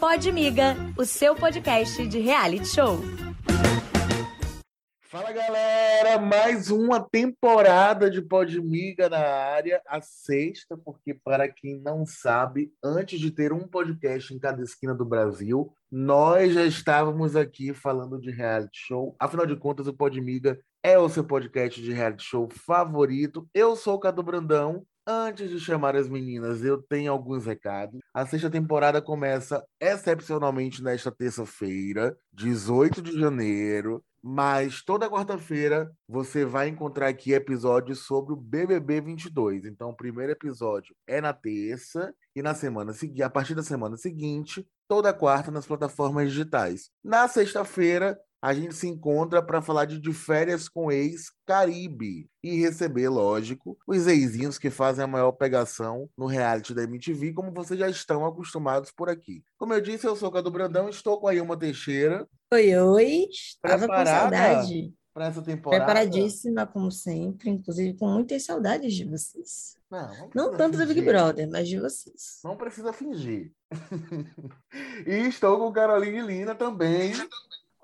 Pode Miga, o seu podcast de reality show. Fala galera, mais uma temporada de Podmiga na área, a sexta, porque para quem não sabe, antes de ter um podcast em cada esquina do Brasil, nós já estávamos aqui falando de reality show. Afinal de contas, o Podmiga é o seu podcast de reality show favorito. Eu sou o Cadu Brandão. Antes de chamar as meninas, eu tenho alguns recados. A sexta temporada começa excepcionalmente nesta terça-feira, 18 de janeiro. Mas toda quarta-feira você vai encontrar aqui episódios sobre o BBB 22. Então, o primeiro episódio é na terça e na semana seguinte, a partir da semana seguinte, toda quarta nas plataformas digitais. Na sexta-feira, a gente se encontra para falar de, de férias com ex Caribe e receber, lógico, os eizinhos que fazem a maior pegação no reality da MTV, como vocês já estão acostumados por aqui. Como eu disse, eu sou o Cadu Brandão, estou com a Ilma Teixeira. Oi, oi. Estava com saudade. Para essa temporada. Preparadíssima, como sempre, inclusive com muitas saudades de vocês. Não, não, não tanto fingir. do Big Brother, mas de vocês. Não precisa fingir. e estou com Caroline Lina também.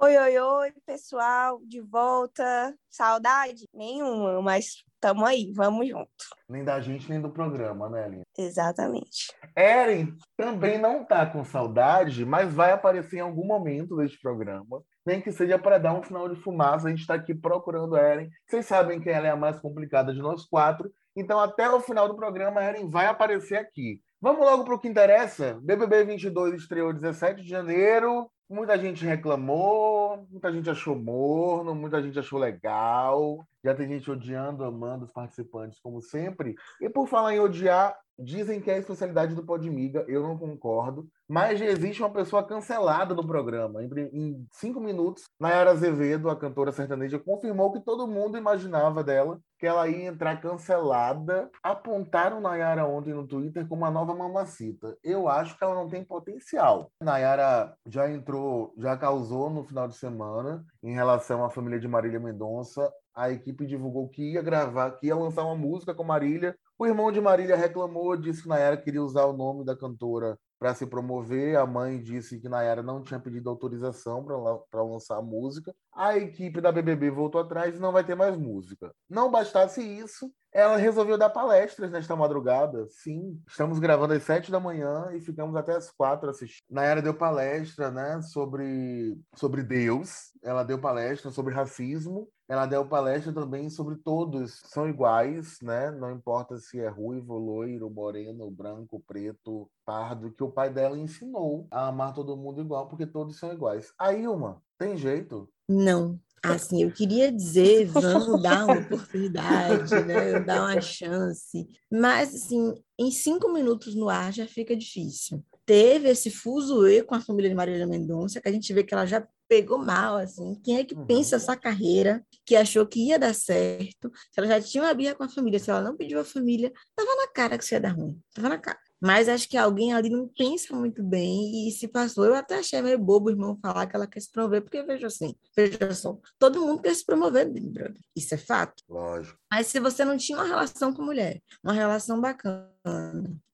Oi, oi, oi, pessoal, de volta. Saudade? Nenhuma, mas tamo aí, vamos junto. Nem da gente, nem do programa, né, Aline? Exatamente. Eren também não tá com saudade, mas vai aparecer em algum momento deste programa. Nem que seja para dar um sinal de fumaça, a gente está aqui procurando a Eren. Vocês sabem que ela é a mais complicada de nós quatro, então até o final do programa a Eren vai aparecer aqui. Vamos logo para o que interessa. BBB 22 estreou 17 de janeiro. Muita gente reclamou, muita gente achou morno, muita gente achou legal. Já tem gente odiando, amando os participantes, como sempre. E por falar em odiar, dizem que é a especialidade do Podmiga, eu não concordo. Mas já existe uma pessoa cancelada no programa. Em cinco minutos, Nayara Azevedo, a cantora sertaneja, confirmou que todo mundo imaginava dela que ela ia entrar cancelada. Apontaram Nayara ontem no Twitter como uma nova mamacita. Eu acho que ela não tem potencial. Nayara já entrou, já causou no final de semana em relação à família de Marília Mendonça a equipe divulgou que ia gravar, que ia lançar uma música com Marília. O irmão de Marília reclamou, disse que Nayara queria usar o nome da cantora para se promover. A mãe disse que Nayara não tinha pedido autorização para lançar a música. A equipe da BBB voltou atrás e não vai ter mais música. Não bastasse isso, ela resolveu dar palestras nesta madrugada. Sim, estamos gravando às sete da manhã e ficamos até às quatro assistindo. Nayara deu palestra né, sobre, sobre Deus, ela deu palestra sobre racismo ela deu palestra também sobre todos são iguais, né? Não importa se é ruivo, loiro, moreno, branco, preto, pardo, que o pai dela ensinou a amar todo mundo igual, porque todos são iguais. Aí, uma, tem jeito? Não. Assim, eu queria dizer, vamos dar uma oportunidade, né? Dar uma chance. Mas, assim, em cinco minutos no ar já fica difícil. Teve esse fuzuê com a família de Marília Mendonça, que a gente vê que ela já pegou mal, assim. Quem é que uhum. pensa essa carreira, que achou que ia dar certo, se ela já tinha uma birra com a família, se ela não pediu a família, tava na cara que isso ia dar ruim, tava na cara. Mas acho que alguém ali não pensa muito bem e se passou. Eu até achei meio bobo o irmão falar que ela quer se promover, porque veja assim, veja só, todo mundo quer se promover, brother. Isso é fato. Lógico. Mas se você não tinha uma relação com mulher, uma relação bacana,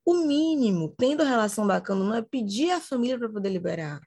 o mínimo, tendo relação bacana, não é pedir à família para poder liberar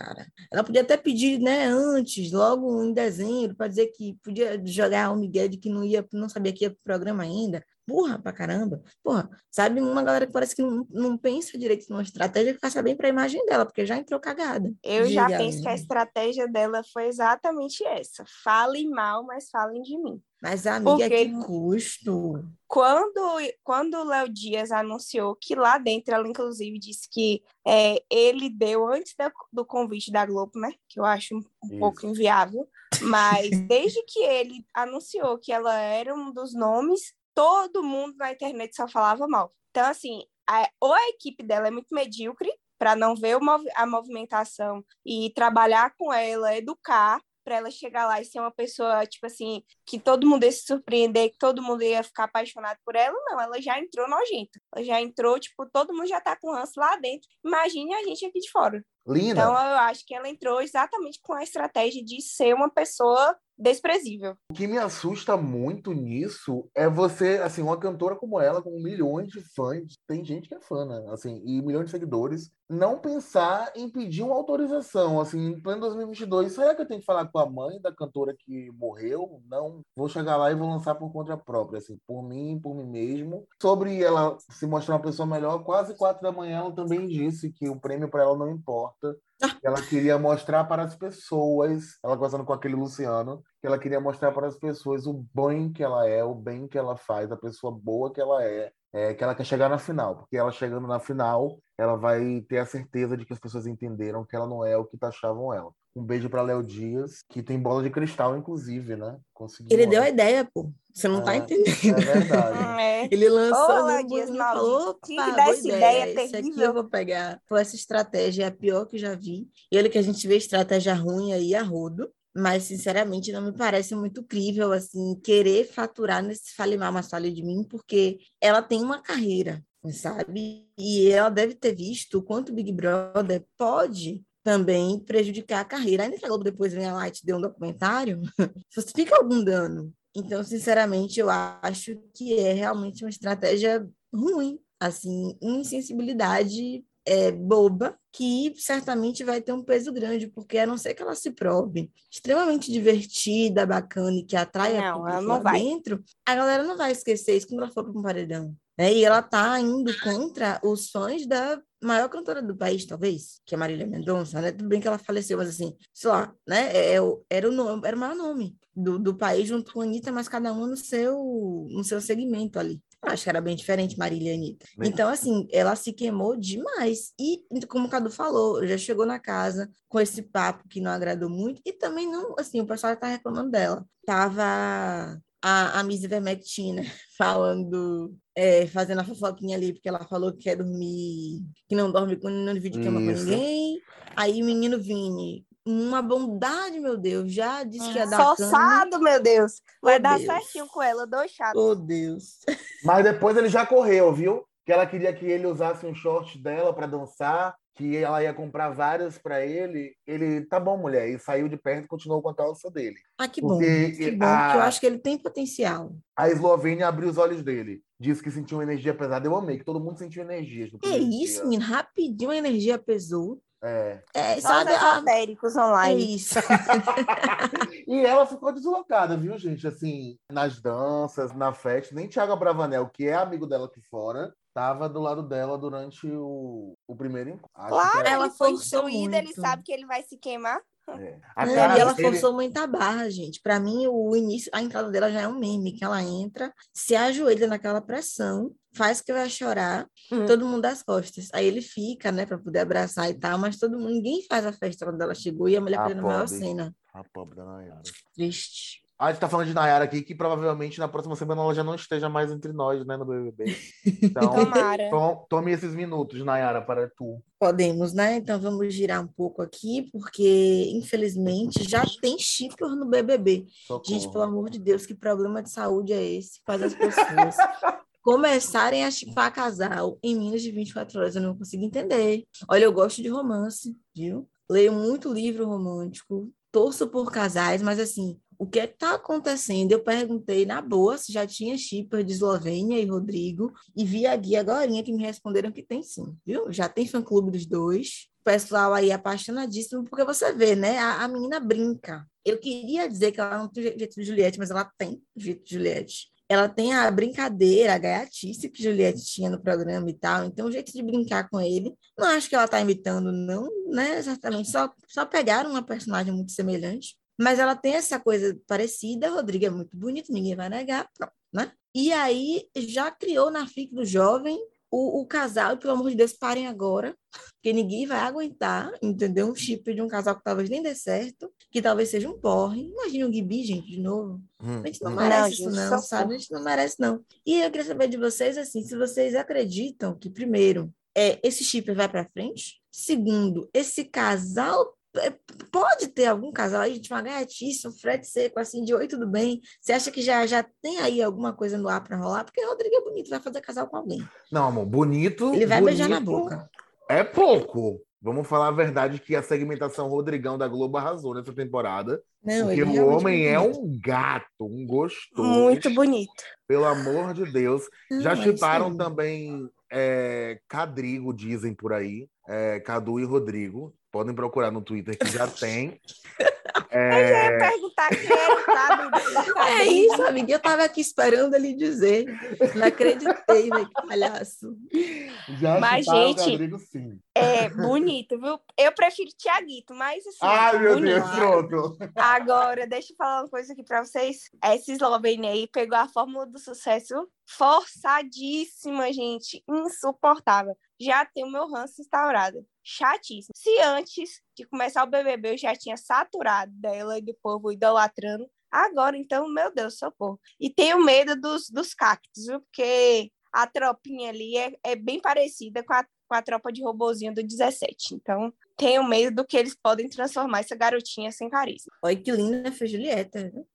cara. Ela podia até pedir, né, antes, logo em dezembro, para dizer que podia jogar o Miguel de que não ia, não sabia que ia pro programa ainda. Burra pra caramba. Porra, sabe, uma galera que parece que não, não pensa direito numa estratégia que faça bem para a imagem dela, porque já entrou cagada. Eu Diga, já penso que a estratégia dela foi exatamente essa. Falem mal, mas falem de mim. Mas, amiga, Porque que custo? Quando, quando o Léo Dias anunciou que lá dentro, ela inclusive disse que é, ele deu antes da, do convite da Globo, né? Que eu acho um, um pouco inviável. Mas desde que ele anunciou que ela era um dos nomes, todo mundo na internet só falava mal. Então, assim, a, ou a equipe dela é muito medíocre, para não ver a movimentação e trabalhar com ela, educar, para ela chegar lá e ser uma pessoa, tipo assim, que todo mundo ia se surpreender, que todo mundo ia ficar apaixonado por ela, não, ela já entrou nojenta. Ela já entrou, tipo, todo mundo já tá com ranço lá dentro. Imagine a gente aqui de fora. Linda. Então, eu acho que ela entrou exatamente com a estratégia de ser uma pessoa desprezível. O que me assusta muito nisso é você, assim, uma cantora como ela, com milhões de fãs, tem gente que é fã, né? Assim, e milhões de seguidores, não pensar em pedir uma autorização, assim, em pleno 2022. Será que eu tenho que falar com a mãe da cantora que morreu? Não. Vou chegar lá e vou lançar por conta própria, assim, por mim, por mim mesmo. Sobre ela se mostrar uma pessoa melhor, quase quatro da manhã ela também disse que o prêmio para ela não importa. Ela queria mostrar para as pessoas, ela conversando com aquele Luciano, que ela queria mostrar para as pessoas o bem que ela é, o bem que ela faz, a pessoa boa que ela é, é, que ela quer chegar na final, porque ela chegando na final, ela vai ter a certeza de que as pessoas entenderam que ela não é o que taxavam ela. Um beijo para Léo Dias, que tem bola de cristal, inclusive, né? Conseguiu Ele deu a ideia, pô. Você não tá é, tá entendendo. É verdade. É. Ele lançou Ô, Léo Dias, falou, tinha que dar essa ideia, ideia Esse aqui eu vou pegar. Pô, essa estratégia é a pior que já vi. E olha que a gente vê estratégia ruim aí a rodo mas sinceramente não me parece muito crível assim querer faturar nesse mas fale de mim, porque ela tem uma carreira, sabe? E ela deve ter visto o quanto o Big Brother pode também prejudicar a carreira. Ainda que a Globo depois lá e te dê um documentário, fica algum dano. Então, sinceramente, eu acho que é realmente uma estratégia ruim, assim, insensibilidade é, boba, que certamente vai ter um peso grande, porque a não ser que ela se prove extremamente divertida, bacana e que atrai não, a não vai. dentro, a galera não vai esquecer isso quando ela for para um paredão. Né? E ela tá indo contra os fãs da maior cantora do país, talvez, que é Marília Mendonça, né? Tudo bem que ela faleceu, mas assim, sei lá, né? É, é, era, o nome, era o maior nome do, do país junto com a Anitta, mas cada um no seu, no seu segmento ali. Acho que era bem diferente, Marília e Anitta. Então, assim, ela se queimou demais. E, como o Cadu falou, já chegou na casa com esse papo que não agradou muito. E também não, assim, o pessoal tá reclamando dela. Tava a, a Miss Ivermectina falando, é, fazendo a fofoquinha ali, porque ela falou que quer dormir, que não dorme, com, não divide cama com ninguém. Aí o menino Vini, uma bondade, meu Deus, já disse que ia dar cama. meu Deus. Vai oh, dar Deus. certinho com ela, dois chatos. Oh, Deus. Mas depois ele já correu, viu? Que ela queria que ele usasse um short dela para dançar que ela ia comprar várias para ele, ele, tá bom, mulher, e saiu de perto e continuou com a calça dele. Ah, que bom, porque que bom, a, porque eu acho que ele tem potencial. A Eslovênia abriu os olhos dele, disse que sentiu uma energia pesada, eu amei, que todo mundo sentiu energia. É isso, menino, rapidinho a energia pesou. É. é sabe, esotéricos online. É isso. e ela ficou deslocada, viu, gente? Assim, nas danças, na festa, nem Thiago Bravanel, que é amigo dela aqui fora, estava do lado dela durante o, o primeiro encontro. Claro, ela foi instruída, ele sabe que ele vai se queimar. É. Não, e ela dele... forçou muita barra, gente. Para mim, o início, a entrada dela já é um meme, que ela entra, se ajoelha naquela pressão, faz que vai chorar, uhum. todo mundo das costas. Aí ele fica, né, para poder abraçar e tal, mas todo mundo, ninguém faz a festa quando ela chegou e a mulher fazendo a maior cena. A pobre da Nayara. Triste. A gente tá falando de Nayara aqui, que provavelmente na próxima semana ela já não esteja mais entre nós, né, no BBB. Então, to tome esses minutos, Nayara, para tu. Podemos, né? Então vamos girar um pouco aqui, porque infelizmente já tem chipper no BBB. Socorro. Gente, pelo amor de Deus, que problema de saúde é esse? Faz as pessoas começarem a chipar casal em menos de 24 horas. Eu não consigo entender. Olha, eu gosto de romance, viu? Leio muito livro romântico, torço por casais, mas assim, o que é está acontecendo? Eu perguntei na boa se já tinha shipper de Eslovênia e Rodrigo, e vi a guia agora que me responderam que tem sim, viu? Já tem fã-clube dos dois. O pessoal aí apaixonadíssimo, porque você vê, né? A, a menina brinca. Eu queria dizer que ela não tem jeito de Juliette, mas ela tem jeito de Juliette ela tem a brincadeira, a gaiatice que Juliette tinha no programa e tal, então o jeito de brincar com ele, não acho que ela está imitando, não, né, exatamente, só, só pegaram uma personagem muito semelhante, mas ela tem essa coisa parecida, Rodrigo é muito bonito, ninguém vai negar, pronto, né? E aí já criou na FIC do jovem o, o casal, pelo amor de Deus, parem agora, porque ninguém vai aguentar, entendeu? Um chip de um casal que talvez nem dê certo, que talvez seja um porre. Imagina o Gibi, gente, de novo. Hum, a gente não hum. merece não, isso, não, sabe? A gente não merece, não. E eu queria saber de vocês, assim, se vocês acreditam que, primeiro, é, esse chip vai para frente. Segundo, esse casal pode ter algum casal aí, de uma gaiatice, um frete seco, assim, de oi, tudo bem? Você acha que já, já tem aí alguma coisa no ar para rolar? Porque o Rodrigo é bonito, vai fazer casal com alguém. Não, amor, bonito. Ele vai bonito, beijar na boca. É pouco. Vamos falar a verdade que a segmentação Rodrigão da Globo arrasou nessa temporada. Não, porque o homem é é um gato, um gostoso. Muito bonito. Pelo amor de Deus. Não, Já é aí. também é, Cadrigo, dizem por aí. É, Cadu e Rodrigo. Podem procurar no Twitter que já tem. Eu ia É, perguntar quem era o Cadu. É isso, amiga. Eu tava aqui esperando ele dizer. Não acreditei, velho, que palhaço. já Mas, gente, Cadrigo, sim. É bonito, viu? Eu prefiro Tiaguito, mas assim. Ai, meu bonito. Deus, pronto. Agora, deixa eu falar uma coisa aqui pra vocês. Essa Eslovênia aí pegou a fórmula do sucesso forçadíssima, gente. Insuportável. Já tem o meu ranço instaurado. Chatíssimo. Se antes de começar o BBB eu já tinha saturado dela e do povo idolatrando, agora então, meu Deus, socorro. E tenho medo dos, dos cactos? Porque a tropinha ali é, é bem parecida com a, com a tropa de robozinho do 17. Então, tenho medo do que eles podem transformar essa garotinha sem carisma. Olha que linda foi Julieta. viu?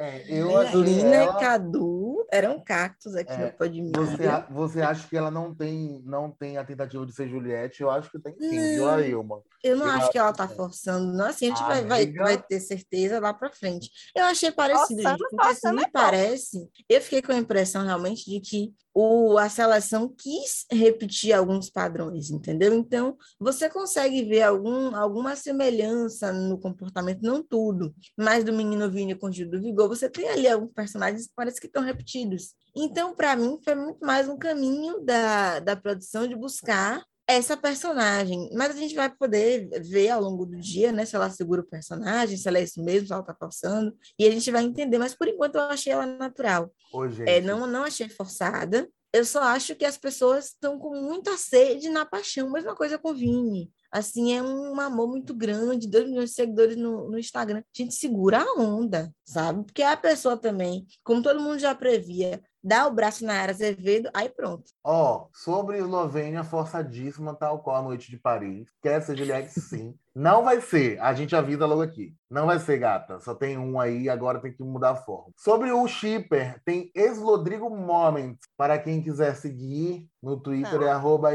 É, eu Lina ela- e Cadu eram cactos aqui É, no Podmia. Você, a- você acha que ela não tem, não tem a tentativa de ser Juliette? Eu acho que tem sim, viu, Não. Ailma? Eu não Eu acho que ela tá acho que- forçando, não. Assim, a gente vai, vai, vai ter certeza lá pra frente. Eu achei parecido, Forçando, gente, porque assim, me é parece. Eu fiquei com a impressão realmente de que o, a seleção quis repetir alguns padrões, entendeu? Então, você consegue ver algum, alguma semelhança no comportamento, não tudo, mas do menino Vini com o Gil do Vigor, você tem ali alguns personagens que parece que estão repetidos. Então, para mim, foi muito mais um caminho da, da produção de buscar essa personagem. Mas a gente vai poder ver ao longo do dia, né? Se ela segura o personagem, se ela é isso mesmo, se ela tá forçando. E a gente vai entender. Mas por enquanto eu achei ela natural. Ô, É, não, não achei forçada. Eu só acho que as pessoas estão com muita sede na paixão. Mesma coisa com o Vini. Assim, é um amor muito grande, 2 milhões de seguidores no, no Instagram. A gente segura a onda, sabe? Porque a pessoa também, como todo mundo já previa, dá o braço na Ara Azevedo, aí pronto. Ó, sobre Eslovênia, forçadíssima, tal qual a noite de Paris. Quer ser Juliette, sim. Não vai ser, a gente avisa logo aqui. Não vai ser, gata. Só tem um aí, agora tem que mudar a forma. Sobre o shipper, tem Eslodrigo Moments. Para quem quiser seguir no Twitter, Não. é arroba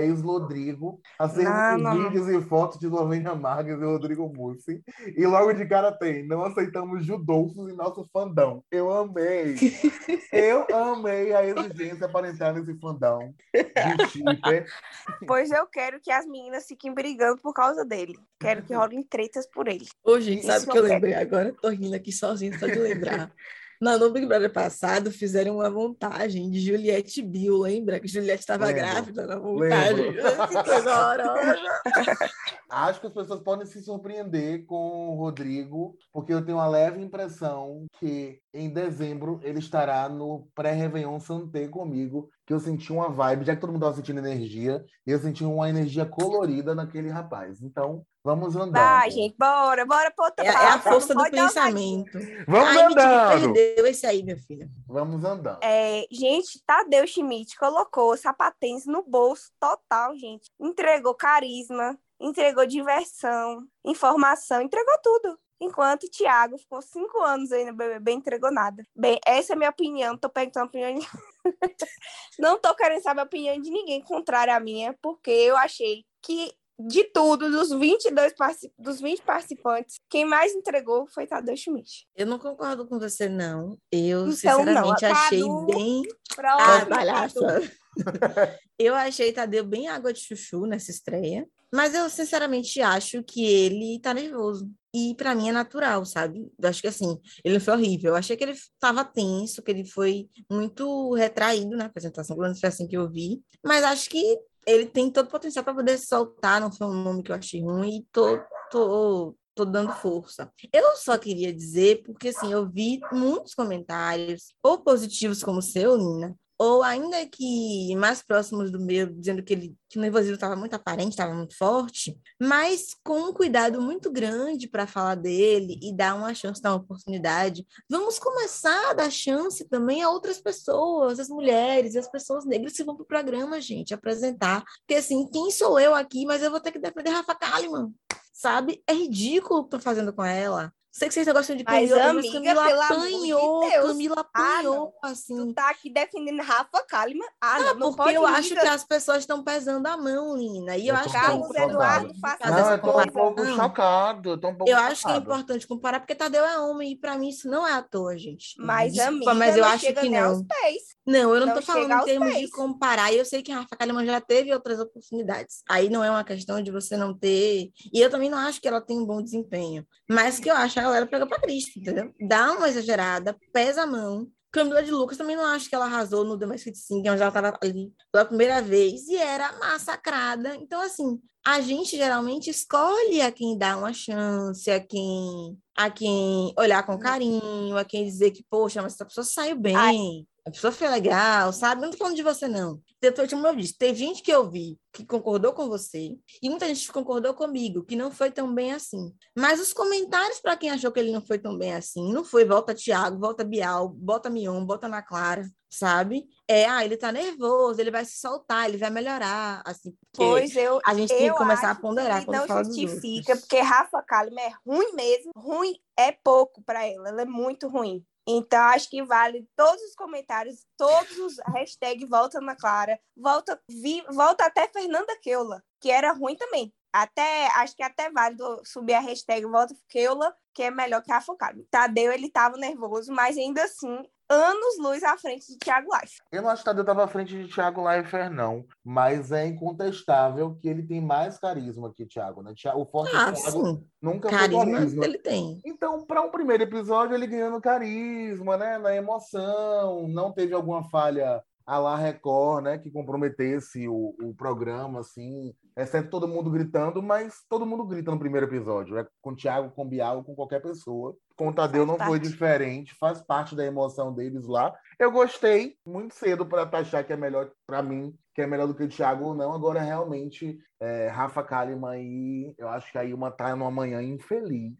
de não. vídeos e fotos de Eslovênia Marques e Rodrigo Mussi. E logo de cara tem, não aceitamos judolfos em nosso fandão. Eu amei. Eu amei a exigência para entrar nesse fandão de shipper. Pois eu quero que as meninas fiquem brigando por causa dele. Quero que rolem tretas por ele. Ô, gente, Isso sabe o que eu quero. lembrei agora? Tô rindo aqui sozinha só de lembrar. Na no Big Brother passado, fizeram uma montagem de Juliette Bill, lembra? Que Juliette estava grávida na montagem. Acho que as pessoas podem se surpreender com o Rodrigo, porque eu tenho uma leve impressão que em dezembro ele estará no pré-Réveillon Santé comigo, que eu senti uma vibe, já que todo mundo estava sentindo energia, eu senti uma energia colorida naquele rapaz. Então, vamos andando. Vai, gente, bora, bora pro outra É, é a força do pensamento. Vamos Ai, andando! perdeu esse aí, minha filha. Vamos andando. É, gente, Tadeu Schmidt colocou sapatênis no bolso total, gente. Entregou carisma, entregou diversão, informação, entregou tudo. Enquanto o Thiago ficou cinco anos aí no BBB entregou nada. Bem, essa é a minha opinião. Tô perguntando a opinião de... Não tô querendo saber a opinião de ninguém contrária à minha, porque eu achei que de tudo, dos 22 partici- dos 20 participantes, quem mais entregou foi Tadeu Schmidt. Eu não concordo com você, não. Eu, Então, sinceramente, não, achei Cadu- bem palhaça. eu achei Tadeu bem água de chuchu nessa estreia, mas eu sinceramente acho que ele tá nervoso. E pra mim é natural, sabe? Eu acho que assim, ele não foi horrível. Eu achei que ele tava tenso, que ele foi muito retraído na apresentação, pelo menos foi assim que eu vi. Mas acho que ele tem todo o potencial para poder soltar, não foi um nome que eu achei ruim, e tô, tô, tô dando força. Eu só queria dizer, porque assim, eu vi muitos comentários, ou positivos como o seu, Nina, ou ainda que mais próximos do meu, dizendo que, ele, que o nervosismo estava muito aparente, estava muito forte, mas com um cuidado muito grande para falar dele e dar uma chance, dar uma oportunidade. Vamos começar a dar chance também a outras pessoas, as mulheres as pessoas negras que vão para o programa, gente, apresentar. Porque assim, quem sou eu aqui, mas eu vou ter que defender Rafa Kalimann, sabe? É ridículo o que estão fazendo com ela Sei que vocês não gostam de Mas, Camila, amiga, Camila pelo amor de apanhou, Deus. Camila Ah, apanhou, Tu assim. tá aqui defendendo Rafa Kalimann. Ah, não, Ah, não porque pode eu ir, acho que as pessoas estão pesando a mão, Lina. E eu, Eu acho tô que é Carlos chocado. Eduardo fazer Não, essa eu tô um pouco chocado. Eu tô um pouco Eu acho que é chocado. importante comparar, porque Tadeu é homem, e pra mim isso não é à toa, gente. Mas, Desculpa, amiga, mas eu não acho que não. pés. Não, eu não, Não tô falando em termos de pés. comparar. E eu sei que a Rafa Kalimann já teve outras oportunidades. Aí não é uma questão de você não ter. E eu também não acho que ela tem um bom desempenho. Mas que eu acho galera pega pra Cristo, entendeu? Dá uma exagerada, pesa a mão. Camila de Lucas também não acho que ela arrasou no The Masked Singer, onde ela estava ali pela primeira vez e era massacrada. Então, assim, a gente geralmente escolhe a quem dá uma chance, a quem, a quem olhar com carinho, a quem dizer que, poxa, mas essa pessoa saiu bem, a pessoa foi legal, sabe? Eu não tô falando de você, não. Depois, como eu disse, teve gente que eu vi que concordou com você, e muita gente concordou comigo, que não foi tão bem assim. Mas os comentários para quem achou que ele não foi tão bem assim, não foi volta Thiago, volta Bial, bota Mion, bota na Clara, sabe? É, ah, ele tá nervoso, ele vai se soltar, ele vai melhorar, assim, Pois eu, a gente tem que eu começar a ponderar que quando não fala dos justifica, porque Rafa Kalimann é ruim mesmo. Ruim é pouco para ela, ela é muito ruim. Então, acho que vale todos os comentários, todos os hashtags volta na Clara, volta, vi, volta até Fernanda Keula, que era ruim também. Até, acho que até válido subir a hashtag volta Keula, que é melhor que Rafa Kalimann. Tadeu, ele tava nervoso, mas ainda assim, anos luz à frente de Thiago Life. Eu não acho que Tadeu estava à frente de Thiago Leifert, não. Mas é incontestável que ele tem mais carisma que Thiago, né? Thiago- O forte Ah, Thiago sim, nunca foi carisma carisma. ele tem. Então, para um primeiro episódio, ele ganhando carisma, né? Na emoção, não teve alguma falha a la Record, né? Que comprometesse o, o programa, assim. Exceto todo mundo gritando, mas todo mundo grita no primeiro episódio. É com o Thiago, com o Bial, com qualquer pessoa. Com o Tadeu Faz não foi parte. diferente, faz parte da emoção deles lá. Eu gostei muito cedo para taxar que é melhor para mim, que é melhor do que o Thiago ou não. Agora, realmente, é, Rafa Kalimann aí, eu acho que aí uma tá numa manhã infeliz.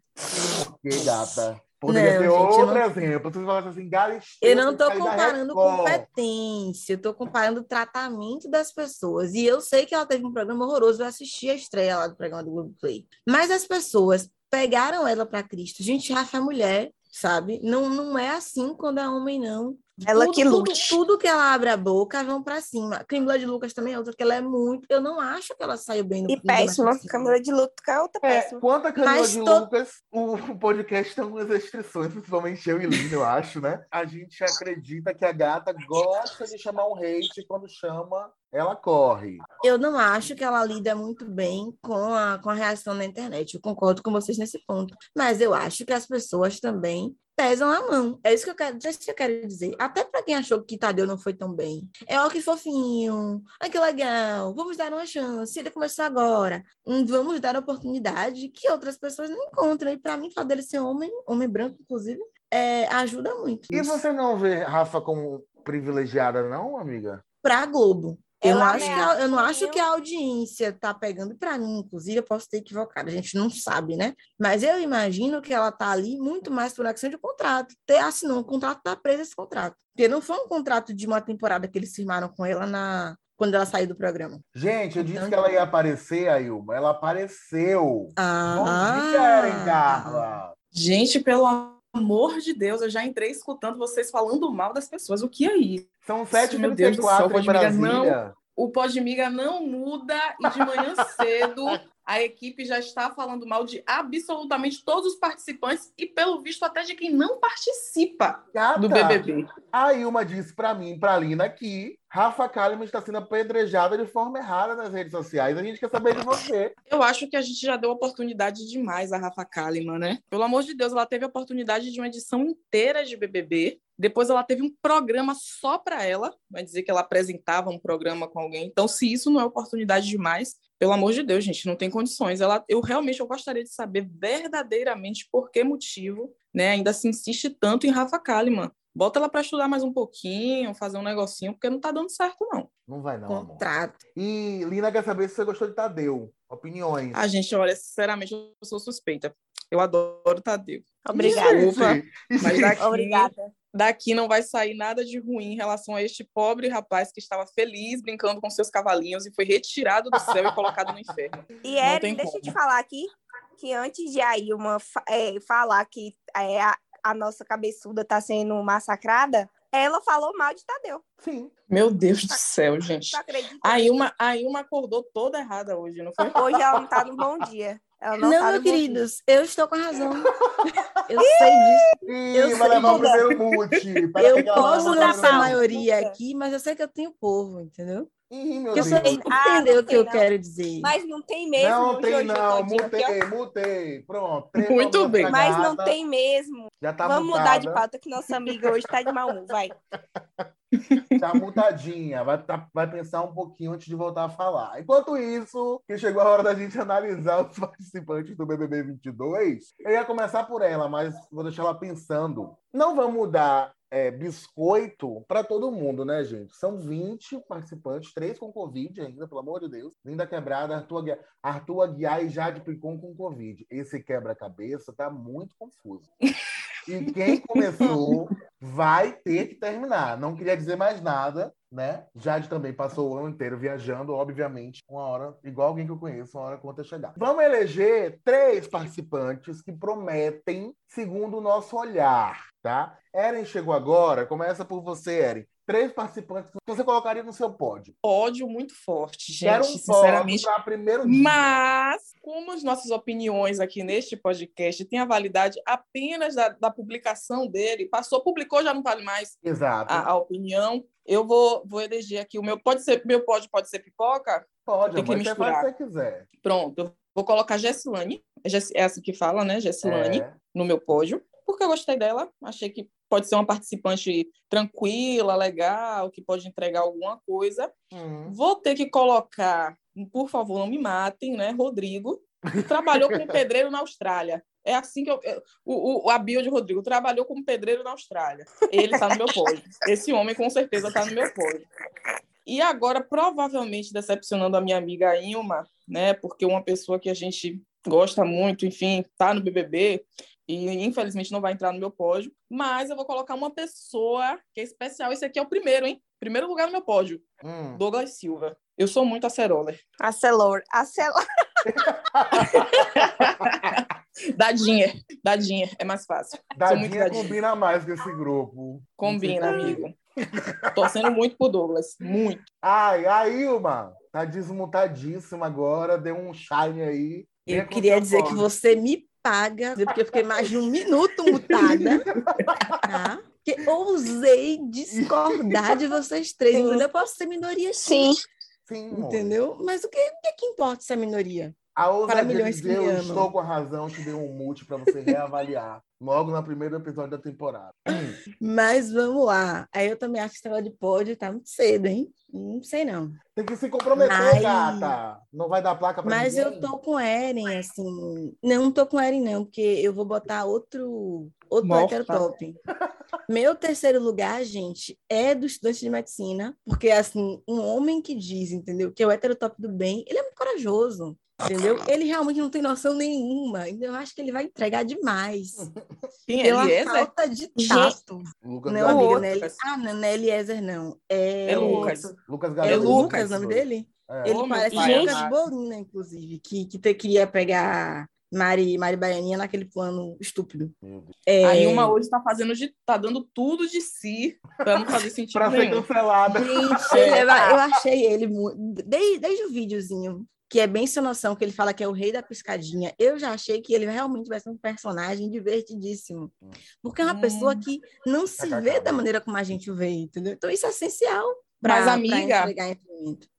Porque, gata, poderia Não, ter gente, outro não- exemplo. Você falasse assim, Galisteu, Eu não estou comparando competência, eu estou comparando o tratamento das pessoas. E eu sei que ela teve um programa horroroso, eu assisti a estreia lá do programa do Globoplay. Mas as pessoas pegaram ela para Cristo. Gente, Rafa é mulher, sabe? Não, não é assim quando é homem, não. Ela tudo, que tudo, lute. tudo que ela abre a boca vão para cima. Camila de Lucas também é outra, que ela é muito. Eu não acho que ela saiu bem no E péssima. Camila de Luto é outra É, péssima. quanto a Camila Mas de to- Lucas, o o podcast tem algumas restrições, principalmente eu e Lina, eu acho, né? A gente acredita que a gata gosta de chamar um hate e quando chama, ela corre. Eu não acho que ela lida muito bem com a, com a reação na internet. Eu concordo com vocês nesse ponto. Mas eu acho que as pessoas também pesam a mão. É isso que eu quero, é isso que eu quero dizer. Até para quem achou que Tadeu não foi tão bem. É ó que fofinho. Ai, que legal. Vamos dar uma chance. Ele começou agora. Hum, Vamos dar oportunidade que outras pessoas não encontram. E para mim, fato dele ser homem, homem branco, inclusive, é, ajuda muito. E você não vê Rafa como privilegiada, não, amiga? para a Globo. Eu não, Ela acho que a, eu não acho que a audiência está pegando para mim, inclusive eu posso ter equivocado, a gente não sabe, né? Mas eu imagino que ela está ali muito mais por ação de contrato. Ter assinou um contrato, está presa esse contrato. Porque não foi um contrato de uma temporada que eles firmaram com ela na quando ela saiu do programa. Gente, eu disse Então- que ela ia aparecer, Ailma. Ela apareceu. Ah, Bom dia, Eren Carla. Gente, pelo amor de Deus, eu já entrei escutando vocês falando mal das pessoas. O que é isso? São Meu Deus do céu, 7h34 em pode brigar, Brasília. O Podmiga não muda e de manhã cedo a equipe já está falando mal de absolutamente todos os participantes e, pelo visto, até de quem não participa Gata, do BBB. A Ilma disse pra mim, pra Lina, que Rafa Kalimann está sendo apedrejada de forma errada nas redes sociais. A gente quer saber de você. Eu acho que a gente já deu oportunidade demais a Rafa Kalimann, né? Pelo amor de Deus, ela teve a oportunidade de uma edição inteira de BBB. Depois ela teve um programa só para ela, vai dizer que ela apresentava um programa com alguém. Então, se isso não é oportunidade demais, pelo amor de Deus, gente, não tem condições. Ela, eu realmente eu gostaria de saber verdadeiramente por que motivo, né, ainda se insiste tanto em Rafa Kalimann. Bota ela para estudar mais um pouquinho, fazer um negocinho, porque não tá dando certo não. Não vai não, amor. contrato. E Lina quer saber se você gostou de Tadeu. Opiniões. Ah, gente, olha, sinceramente, eu sou suspeita. Eu adoro Tadeu. Obrigada. Desculpa, mas daqui, Obrigada. Daqui não vai sair nada de ruim em relação a este pobre rapaz que estava feliz brincando com seus cavalinhos e foi retirado do céu e colocado no inferno. E Eren, deixa eu te falar aqui. que antes de a Ilma é, falar que é, a, a nossa cabeçuda tá sendo massacrada, ela falou mal de Tadeu. Sim. Meu Deus do céu, gente. A Ilma, a Ilma acordou toda errada hoje, não foi? Hoje ela não tá no bom dia. Ela Não, não, tá dia. queridos, eu estou com a razão. Eu sei disso. Ih, Eu vai sei, levar o primeiro mute. Pera Eu posso não ser maioria aqui, mas eu sei que eu tenho povo, entendeu? Ih, meu Porque eu Deus. sei Ah, entender o que eu tem, não. quero dizer. Mas não tem mesmo. Não tem, não. todinho aqui, ó. Mutei, mutei. Pronto. Muito bem. Mas não gata. tem mesmo. Já tá Vamos mudar de pauta que nossa amiga hoje tá de mau humor. Vai. Tá mutadinha. Vai, tá- vai pensar um pouquinho antes de voltar a falar. Enquanto isso, que chegou a hora da gente analisar os participantes do BBB 22, eu ia começar por ela, mas vou deixar ela pensando. Não vamos dar é, biscoito para todo mundo, né, gente? São 20 participantes, três com Covid ainda, pelo amor de Deus. Linda Quebrada, Arthur Aguiar, Arthur Aguiar e Jade Picon com Covid. Esse quebra-cabeça tá muito confuso. E quem começou vai ter que terminar. Não queria dizer mais nada, né? Jade também passou o ano inteiro viajando, obviamente, uma hora, igual alguém que eu conheço, uma hora conta chegar. Vamos eleger três participantes que prometem, segundo o nosso olhar, tá? Eren chegou agora, começa por você, Eren. Três participantes que você colocaria no seu pódio. Ódio muito forte, gente, Quero um sinceramente. para primeiro dia. Mas, como as nossas opiniões aqui neste podcast têm a validade apenas da, da publicação dele, passou, publicou, já não vale mais Exato. a, a opinião. Eu vou, vou eleger aqui o meu. Pode ser, meu pódio pode ser pipoca? Pode, tem que você misturar. quiser. Pronto, eu vou colocar Gessilane. É assim que fala, né? Gessilane, É. no meu pódio, porque eu gostei dela. Achei que pode ser uma participante tranquila, legal, que pode entregar alguma coisa. Hum. Vou ter que colocar, por favor, não me matem, né? Rodrigo, que trabalhou como pedreiro na Austrália. É assim que eu. eu- o, o, a bio de Rodrigo trabalhou como pedreiro na Austrália. Ele está no meu pódio. Esse homem, com certeza, está no meu pódio. E agora, provavelmente, decepcionando a minha amiga Ilma, né? Porque uma pessoa que a gente gosta muito, enfim, tá no BBB e infelizmente não vai entrar no meu pódio, mas eu vou colocar uma pessoa que é especial. Esse aqui é o primeiro, hein? Primeiro lugar no meu pódio. Hum. Douglas Silva. Eu sou muito acerola. Acelor. Acelor. Dadinha. Dadinha. É mais fácil. Sou muito Dadinha dadinha. combina mais com esse grupo. Combina, amigo. Torcendo muito pro Douglas. Muito. Ai, a Ilma tá desmutadíssima agora, deu um shine aí. Eu queria dizer que você me paga, porque eu fiquei mais de um minuto mutada, tá? Porque ousei discordar de vocês três. Sim. Eu posso ser minoria, sim, Sim. Entendeu? Mas o que, o que, é que importa se é minoria? A Para ousadia de milhões me eu estou com a razão te deu um mute para você reavaliar. logo no primeiro episódio da temporada. Mas vamos lá. Aí eu também acho que esse negócio de pódio tá muito cedo, hein? Não sei, não. Tem que se comprometer, Mas- gata. Não vai dar placa pra Mas ninguém. eu tô com Eren, assim. Não, não tô com Eren, não, porque eu vou botar outro, outro heterotop. Meu terceiro lugar, gente, é do estudante de medicina, porque, assim, um homem que diz, entendeu, que é o heterotop do bem, ele é muito corajoso. Entendeu? Ele realmente não tem noção nenhuma. Então, eu acho que ele vai entregar demais. Quem é Pela Eliezer? falta de tato. Lucas Não, amiga, outro. não é Eli- Ah, não, não é Eliezer, não. É, É Lucas. Lucas É. Lucas, o nome dele? É. Ele Ô, parece pai, Lucas amado. Bolina, inclusive, que, que te, queria pegar Mari, Mari Baianinha naquele plano estúpido. É, A Ilma hoje tá fazendo de, tá dando tudo de si pra não fazer sentido Pra ser cancelada. Gente, é- eu achei ele muito. Desde, desde o videozinho, que é bem sem noção, que ele fala que é o rei da piscadinha, eu já achei que ele realmente vai ser um personagem divertidíssimo. Porque é uma Hum. pessoa que não se Kkk. vê da maneira como a gente o vê, entendeu? Então isso é essencial. Pra, Mas, amiga-.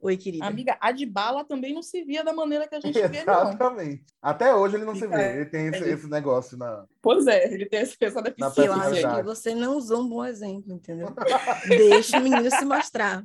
Oi, querida. Amiga, a de bala também não se via da maneira que a gente vê, não. Exatamente. Até hoje ele não se Fica- vê. Ele tem esse, ele- esse negócio na. Pois é, ele tem essa essa Eu deficiência. acho personalidade. que você não usou um bom exemplo, entendeu? Deixa o menino se mostrar.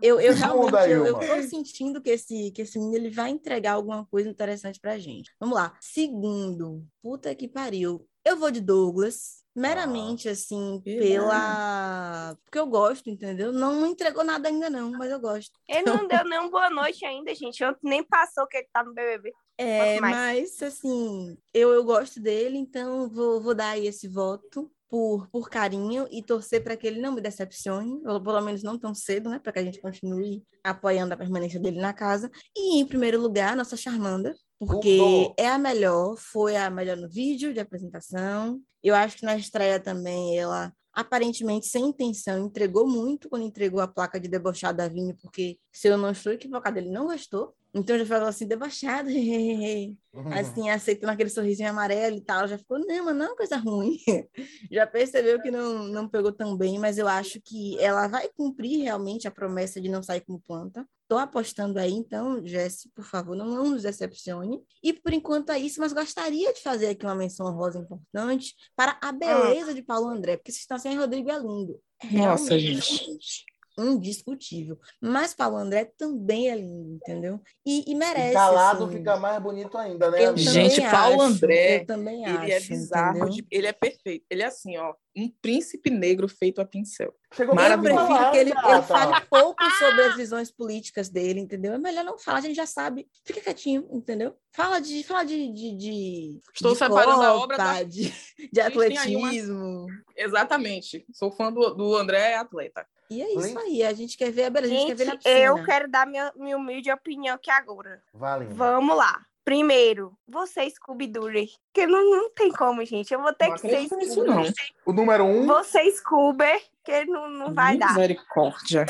Eu, eu realmente eu, eu tô sentindo que esse, que esse menino ele vai entregar alguma coisa interessante pra gente. Vamos lá. Segundo, puta que pariu. Eu vou de Douglas, meramente assim, pela. Porque eu gosto, entendeu? Não, não entregou nada ainda, não, mas eu gosto. Ele não deu nem boa noite ainda, gente. Ontem nem passou que ele tá no BBB. É, mas assim, eu, eu gosto dele, então vou, vou dar aí esse voto por, por carinho e torcer para que ele não me decepcione, ou pelo menos não tão cedo, né? Para que a gente continue apoiando a permanência dele na casa. E em primeiro lugar, nossa Charmanda, porque Tudo. é a melhor, foi a melhor no vídeo de apresentação. Eu acho que na estreia também ela aparentemente sem intenção entregou muito quando entregou a placa de debochado a Vini, porque se eu não estou equivocada, ele não gostou. Então já falou assim, debochado, assim, aceitando aquele sorrisinho amarelo e tal, já ficou, não, mas não é coisa ruim. já percebeu que não, não pegou tão bem, mas eu acho que ela vai cumprir realmente a promessa de não sair como planta. Tô apostando aí, então, Jesse, por favor, não, não nos decepcione. E por enquanto é isso, mas gostaria de fazer aqui uma menção rosa importante para a beleza de Paulo André, porque vocês estão sem Rodrigo é lindo. Nossa, gente. indiscutível. Mas Paulo André também é lindo, entendeu? E, e merece. Calado assim. fica mais bonito ainda, né? Eu Gente, Paulo acho, André, eu também Ele é acho, bizarro, entendeu? de- ele é perfeito. Ele é assim, ó, um príncipe negro feito a pincel. Chegou Eu Maravilhoso. prefiro que ele, ele fale pouco sobre as visões políticas dele, entendeu? É melhor não falar, a gente já sabe. Fica quietinho, entendeu? Fala de, fala de, de, de Estou de separando a obra da- de, de tem aí uma- atletismo. Exatamente. Sou fã do, do André atleta. E é isso aí, a gente quer ver a beleza, a gente, quer ver na Gente, piscina. eu quero dar minha, minha humilde opinião aqui agora. Valendo. Vamos lá. Primeiro, você, Scooby-Doo. Que não, não tem como, gente. Eu vou ter Não que ser Scooby. não. O número um, Você, Scooby, que não, não vai dar. Misericórdia.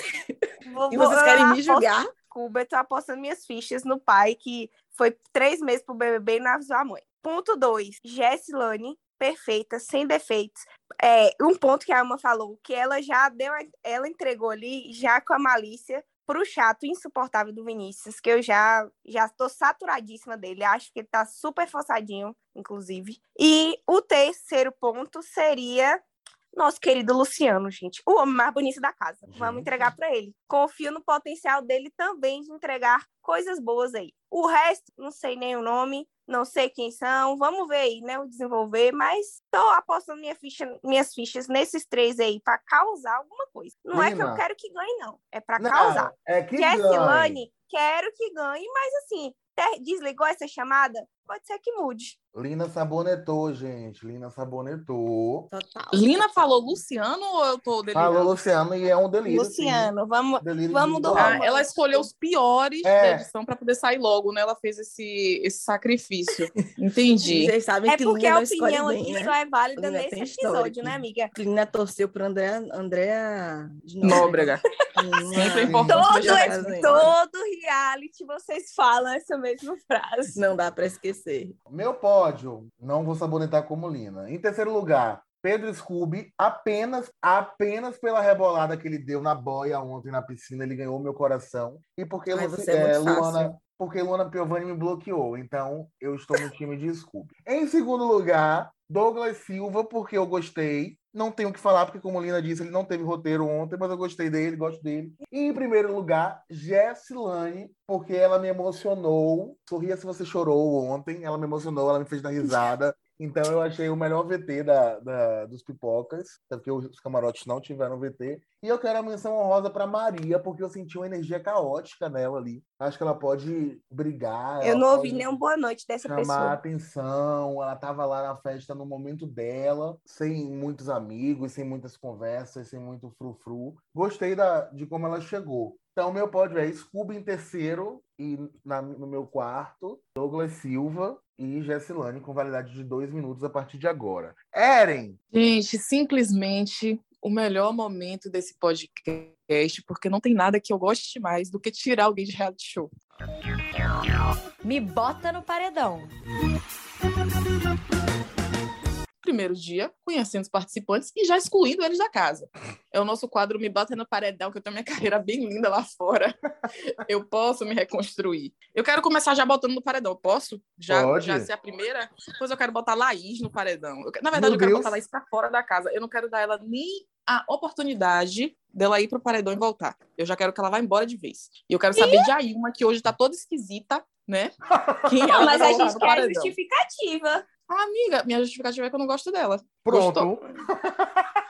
Vou- E vocês querem me julgar? Scooby, eu tô apostando minhas fichas no pai, que foi três meses pro BBB e não avisou a mãe. Ponto dois, Jessilane, perfeita, sem defeitos. É, um ponto que a Alma falou, que ela já deu, ela entregou ali, já com a malícia, pro chato insuportável do Vinícius, que eu já já tô saturadíssima dele, acho que ele tá super forçadinho, inclusive. E o terceiro ponto seria nosso querido Luciano, gente, o homem mais bonito da casa. Vamos entregar para ele. Confio no potencial dele também de entregar coisas boas aí. O resto, não sei nem o nome, não sei quem são. Vamos ver aí, né? O desenvolver, mas tô apostando minha ficha, minhas fichas nesses três aí para causar alguma coisa. Não é que eu quero que ganhe, não. É para causar. é que. Jessilane, quero que ganhe, mas assim, desligou essa chamada, pode ser que mude. Lina sabonetou, gente. Lina sabonetou. Total. Lina falou Luciano ou eu tô delirando? Falou Luciano e é um delírio. sim. Luciano, vamos. Delírio Vamos do. Ah, ela escolheu os piores É. da edição para poder sair logo, né? Ela fez esse, esse sacrifício. Entendi. Vocês sabem É que porque Lina a opinião bem, aqui né? só é válida Lina nesse episódio, histórico. né, amiga? Lina torceu por Andréa, Andréa Nóbrega. Sempre é importante Todo, essa- todo reality vocês falam essa mesma frase. Não dá para esquecer. Meu pódio, não vou sabonetar como Lina. Em terceiro lugar, Pedro Scooby, apenas, apenas pela rebolada que ele deu na boia ontem na piscina, ele ganhou meu coração. E porque, Ai, é muito Luana, porque Luana Piovani me bloqueou. Então, eu estou no time de Scooby. Em segundo lugar, Douglas Silva, porque eu gostei. Não tenho o que falar, porque, como Lina disse, ele não teve roteiro ontem, mas eu gostei dele, gosto dele. E, em primeiro lugar, Jessilane, porque ela me emocionou. Sorria se você chorou ontem. Ela me emocionou, ela me fez dar risada. Então eu achei o melhor VT da, da- dos pipocas, porque os camarotes não tiveram VT. E eu quero a menção honrosa para Maria, porque eu senti uma energia caótica nela ali. Acho que ela pode brigar. Eu não ouvi nenhum boa noite dessa chamar pessoa. atenção. Ela estava lá na festa no momento dela, sem muitos amigos, sem muitas conversas, sem muito frufru. Gostei da, de como ela chegou. Então, meu pódio é Scooby em terceiro e na- no meu quarto, Douglas Silva e Jessilane com validade de dois minutos a partir de agora. Eren, Gente, simplesmente o melhor momento desse podcast, porque não tem nada que eu goste mais do que tirar alguém de reality show. Me bota no paredão. Primeiro dia, conhecendo os participantes e já excluindo eles da casa. É o nosso quadro Me Bota no Paredão, que eu tenho minha carreira bem linda lá fora. Eu posso me reconstruir. Eu quero começar já botando no paredão. Posso? Já, Pode. já ser a primeira? Pois eu quero botar Laís no paredão. Eu na verdade, Meu eu quero Deus. botar Laís pra fora da casa. Eu não quero dar ela nem a oportunidade dela ir pro paredão e voltar. Eu já quero que ela vá embora de vez. E eu quero saber de Ailma, que hoje tá toda esquisita, né? Não, mas a gente quer paredão. justificativa. Ah, amiga, minha justificativa é que eu não gosto dela. pronto.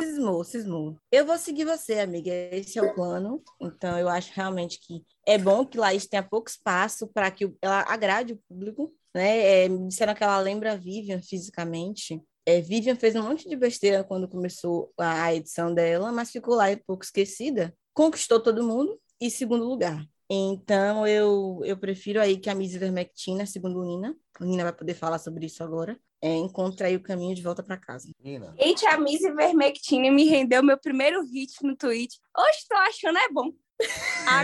Cismou, cismou. Eu vou seguir você, amiga. Esse é o plano. Então, eu acho realmente que é bom que Laís tenha pouco espaço para que ela agrade o público. Né? É, me disseram que ela lembra a Vivian fisicamente. É, Vivian fez um monte de besteira quando começou a, a edição dela, mas ficou lá e pouco esquecida. Conquistou todo mundo. E segundo lugar, Então, eu, eu prefiro aí que a Miss Ivermectina, segundo Nina, a Nina vai poder falar sobre isso agora, é, encontre aí o caminho de volta para casa. Nina. Gente, a Miss Ivermectina me rendeu meu primeiro hit no Twitch. Hoje tô achando é bom.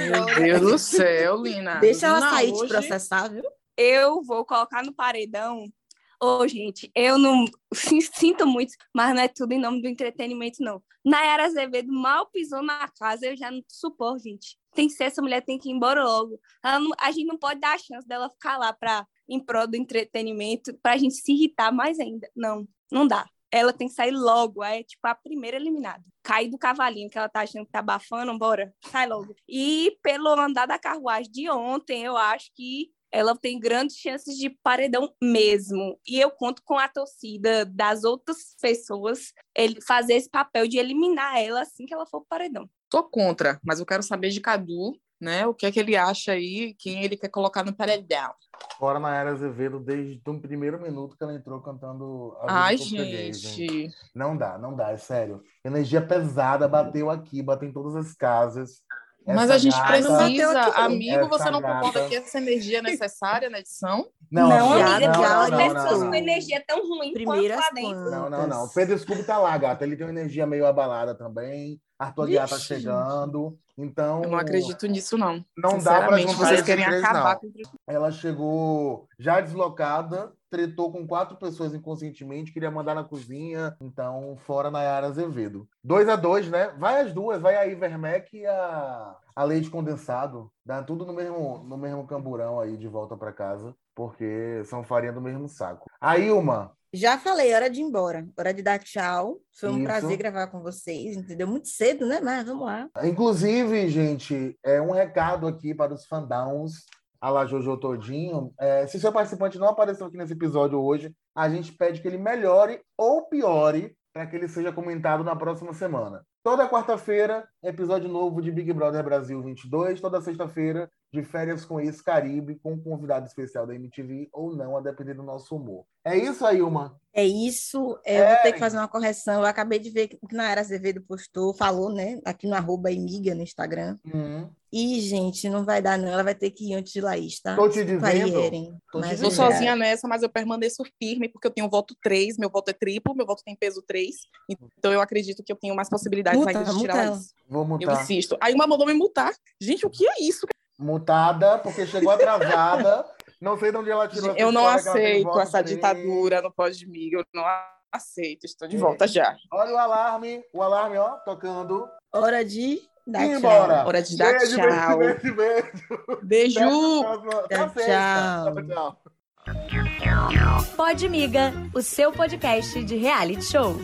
Meu Agora, Deus do céu, Lina. Deixa ela Lina, sair de hoje- processar, viu? eu vou colocar no paredão. Ô, gente, eu não si- sinto muito, mas não é tudo em nome do entretenimento, não. Nayara Azevedo mal pisou na casa, eu já não suporto, gente. Tem que ser, essa mulher tem que ir embora logo. Não- a gente não pode dar a chance dela ficar lá pra, em prol do entretenimento, pra gente se irritar mais ainda. Não, não dá. Ela tem que sair logo, é tipo a primeira eliminada. Cair do cavalinho que ela tá achando que tá abafando, bora, sai logo. E pelo andar da carruagem de ontem, eu acho que ela tem grandes chances de paredão mesmo. E eu conto com a torcida das outras pessoas ele fazer esse papel de eliminar ela assim que ela for paredão. Tô contra, mas eu quero saber de Cadu, né? O que é que ele acha aí, quem ele quer colocar no paredão. Fora na Era Azevedo desde o primeiro minuto que ela entrou cantando a Ai, gente. Não dá, não dá, é sério. Energia pesada bateu aqui, bateu em todas as casas. Mas a gente gata- precisa, amigo, você não concorda gata- que essa energia é necessária na edição? Não, Não, amiga, não, não, não, pessoas não, com energia tão ruim Primeiras quanto lá dentro. Não, não, não. O Pedro Scooby tá lá, gata. Ele tem uma energia meio abalada também. Arthur Aguiar tá chegando. Então. Eu não acredito nisso, não. Não dá pra vocês querem três, acabar não. com Ela chegou já deslocada, tretou com quatro pessoas inconscientemente, queria mandar na cozinha. Então, fora Nayara Azevedo. 2 a 2 né? Vai as duas, vai a Ivermec e a, a leite condensado. Dá tudo no mesmo, no mesmo camburão aí de volta pra casa, porque são farinha do mesmo saco. A Ilma, Já falei, hora de ir embora, hora de dar tchau. Foi um Isso. prazer gravar com vocês, entendeu? Muito cedo, né? Mas vamos lá. Inclusive, gente, é um recado aqui para os fandãos, a la Jojo Todinho. É, se seu participante não apareceu aqui nesse episódio hoje, a gente pede que ele melhore ou piore para que ele seja comentado na próxima semana. Toda quarta-feira, episódio novo de Big Brother Brasil 22. Toda sexta-feira, de férias com esse Caribe, com um convidado especial da MTV ou não, a depender do nosso humor. É isso aí, Ilma. É isso. Eu vou ter que fazer uma correção. Eu acabei de ver o que Nayara Azevedo postou, falou, né? Aqui no arroba Emiga no Instagram. Hum, E, gente, não vai dar, não. Ela vai ter que ir antes de Laís, tá? Tô te dizendo. Tô mas dizendo. sozinha nessa, mas eu permaneço firme porque eu tenho voto 3, meu voto é triplo, meu voto tem peso 3. Então eu acredito que eu tenho mais possibilidades Muta, ainda de muta tirar isso. Vou Eu mutar. insisto. Aí uma mandou me multar. Gente, o que é isso? Mutada, porque chegou atrasada. não sei de onde ela tirou Eu não aceito essa três. ditadura no pós-miga. Eu não aceito. Estou de É. volta já. Olha o alarme, o alarme, ó, tocando. Hora de dar tchau. embora. Hora de dar beijo, tchau. Beijo, beijo, beijo. Beijo. Tchau. Tchau. Pode Miga, o seu podcast de reality show.